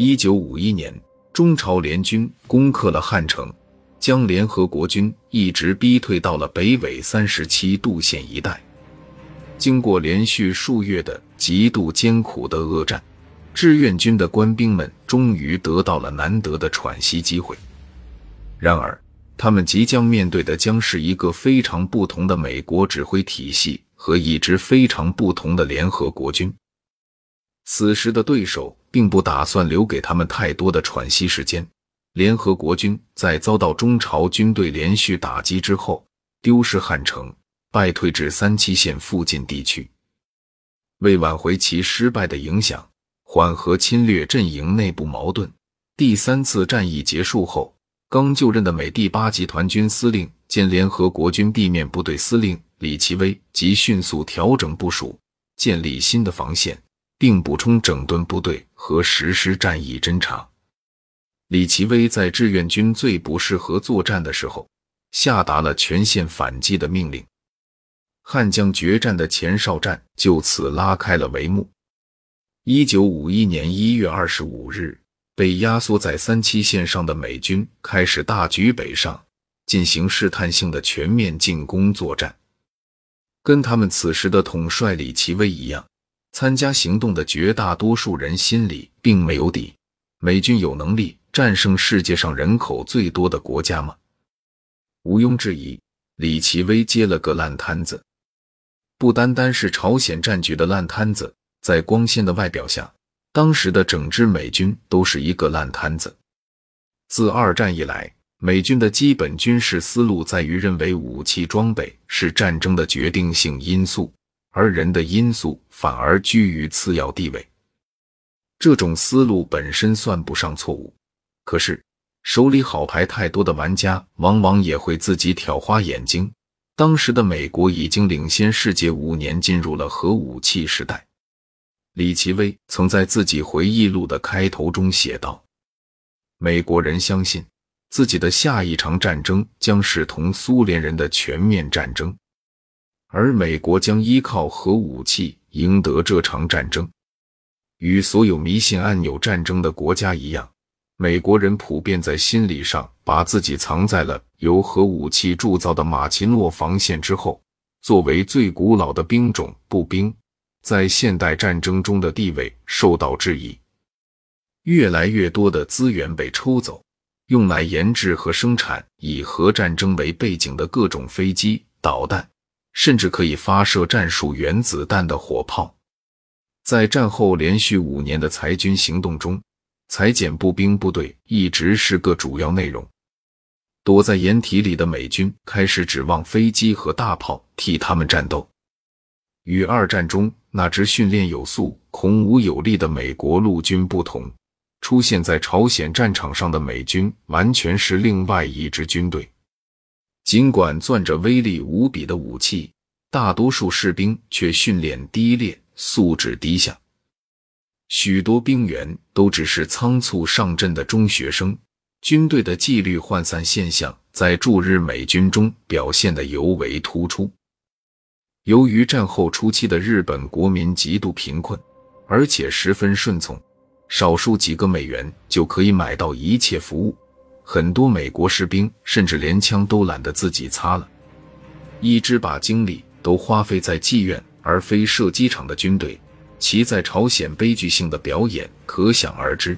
一九五一年，中朝联军攻克了汉城，将联合国军一直逼退到了北纬三十七度线一带。经过连续数月的极度艰苦的恶战，志愿军的官兵们终于得到了难得的喘息机会。然而，他们即将面对的将是一个非常不同的美国指挥体系和一支非常不同的联合国军。此时的对手并不打算留给他们太多的喘息时间。联合国军在遭到中朝军队连续打击之后，丢失汉城，败退至三七线附近地区。为挽回其失败的影响，缓和侵略阵营内部矛盾，第三次战役结束后，刚就任的美第八集团军司令兼联合国军地面部队司令李奇微即迅速调整部署，建立新的防线。并补充整顿部队和实施战役侦察。李奇微在志愿军最不适合作战的时候，下达了全线反击的命令。汉江决战的前哨战就此拉开了帷幕。一九五一年一月二十五日，被压缩在三七线上的美军开始大举北上，进行试探性的全面进攻作战。跟他们此时的统帅李奇微一样。参加行动的绝大多数人心里并没有底：美军有能力战胜世界上人口最多的国家吗？毋庸置疑，李奇微接了个烂摊子。不单单是朝鲜战局的烂摊子，在光鲜的外表下，当时的整支美军都是一个烂摊子。自二战以来，美军的基本军事思路在于认为武器装备是战争的决定性因素。而人的因素反而居于次要地位，这种思路本身算不上错误。可是手里好牌太多的玩家，往往也会自己挑花眼睛。当时的美国已经领先世界五年，进入了核武器时代。李奇微曾在自己回忆录的开头中写道：“美国人相信自己的下一场战争将是同苏联人的全面战争。”而美国将依靠核武器赢得这场战争。与所有迷信按钮战争的国家一样，美国人普遍在心理上把自己藏在了由核武器铸造的马奇诺防线之后。作为最古老的兵种，步兵在现代战争中的地位受到质疑。越来越多的资源被抽走，用来研制和生产以核战争为背景的各种飞机、导弹。甚至可以发射战术原子弹的火炮。在战后连续五年的裁军行动中，裁减步兵部队一直是个主要内容。躲在掩体里的美军开始指望飞机和大炮替他们战斗。与二战中那支训练有素、孔武有力的美国陆军不同，出现在朝鲜战场上的美军完全是另外一支军队。尽管攥着威力无比的武器，大多数士兵却训练低劣，素质低下。许多兵员都只是仓促上阵的中学生，军队的纪律涣散现象在驻日美军中表现得尤为突出。由于战后初期的日本国民极度贫困，而且十分顺从，少数几个美元就可以买到一切服务。很多美国士兵甚至连枪都懒得自己擦了，一支把精力都花费在妓院而非射击场的军队，其在朝鲜悲剧性的表演可想而知。